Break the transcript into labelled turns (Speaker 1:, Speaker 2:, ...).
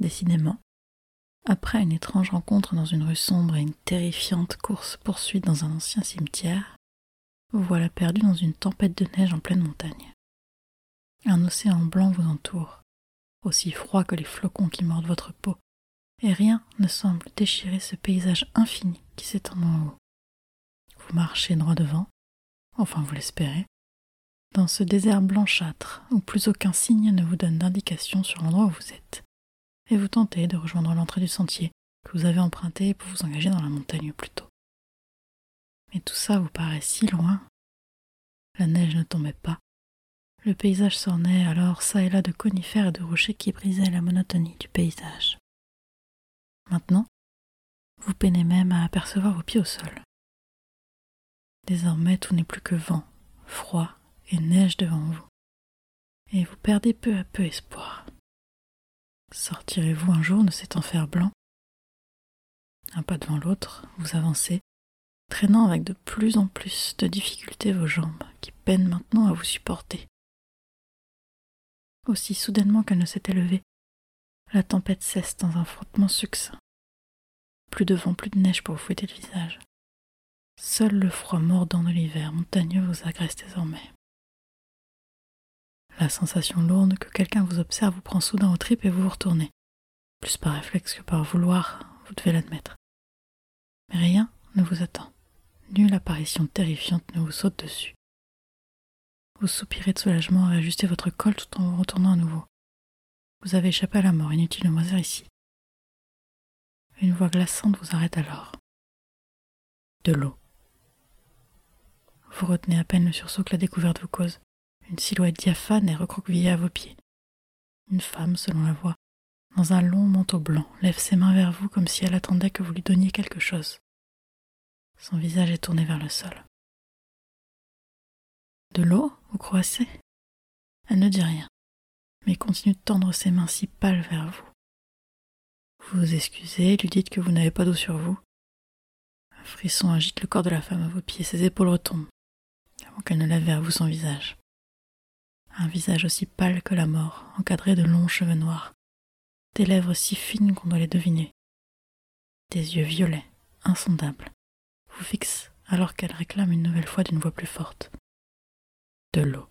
Speaker 1: Décidément, après une étrange rencontre dans une rue sombre et une terrifiante course-poursuite dans un ancien cimetière, vous voilà perdu dans une tempête de neige en pleine montagne. Un océan blanc vous entoure, aussi froid que les flocons qui mordent votre peau, et rien ne semble déchirer ce paysage infini qui s'étend en haut. Vous marchez droit devant, enfin vous l'espérez, dans ce désert blanchâtre où plus aucun signe ne vous donne d'indication sur l'endroit où vous êtes, et vous tentez de rejoindre l'entrée du sentier que vous avez emprunté pour vous engager dans la montagne plus tôt. Mais tout ça vous paraît si loin. La neige ne tombait pas. Le paysage s'ornait alors çà et là de conifères et de rochers qui brisaient la monotonie du paysage. Maintenant, vous peinez même à apercevoir vos pieds au sol. Désormais, tout n'est plus que vent, froid et neige devant vous, et vous perdez peu à peu espoir. Sortirez-vous un jour de cet enfer blanc? Un pas devant l'autre, vous avancez, traînant avec de plus en plus de difficultés vos jambes, qui peinent maintenant à vous supporter. Aussi soudainement qu'elle ne s'était levée, la tempête cesse dans un frottement succinct. Plus de vent, plus de neige pour vous fouetter le visage. Seul le froid mordant de l'hiver montagneux vous agresse désormais. La sensation lourde que quelqu'un vous observe vous prend soudain aux tripes et vous vous retournez. Plus par réflexe que par vouloir, vous devez l'admettre. Mais rien ne vous attend. Nulle apparition terrifiante ne vous saute dessus. Vous soupirez de soulagement à réajuster votre col tout en vous retournant à nouveau. Vous avez échappé à la mort, inutile de moisir ici. Une voix glaçante vous arrête alors. De l'eau. Vous retenez à peine le sursaut que la découverte vous cause. Une silhouette diaphane est recroquevillée à vos pieds. Une femme, selon la voix, dans un long manteau blanc, lève ses mains vers vous comme si elle attendait que vous lui donniez quelque chose. Son visage est tourné vers le sol. De l'eau, vous croissez? Elle ne dit rien, mais continue de tendre ses mains si pâles vers vous. Vous vous excusez, lui dites que vous n'avez pas d'eau sur vous. Un frisson agite le corps de la femme à vos pieds, ses épaules retombent, avant qu'elle ne lève vers vous son visage un visage aussi pâle que la mort, encadré de longs cheveux noirs, des lèvres si fines qu'on doit les deviner, des yeux violets, insondables, vous fixent alors qu'elle réclame une nouvelle fois d'une voix plus forte. De l'eau.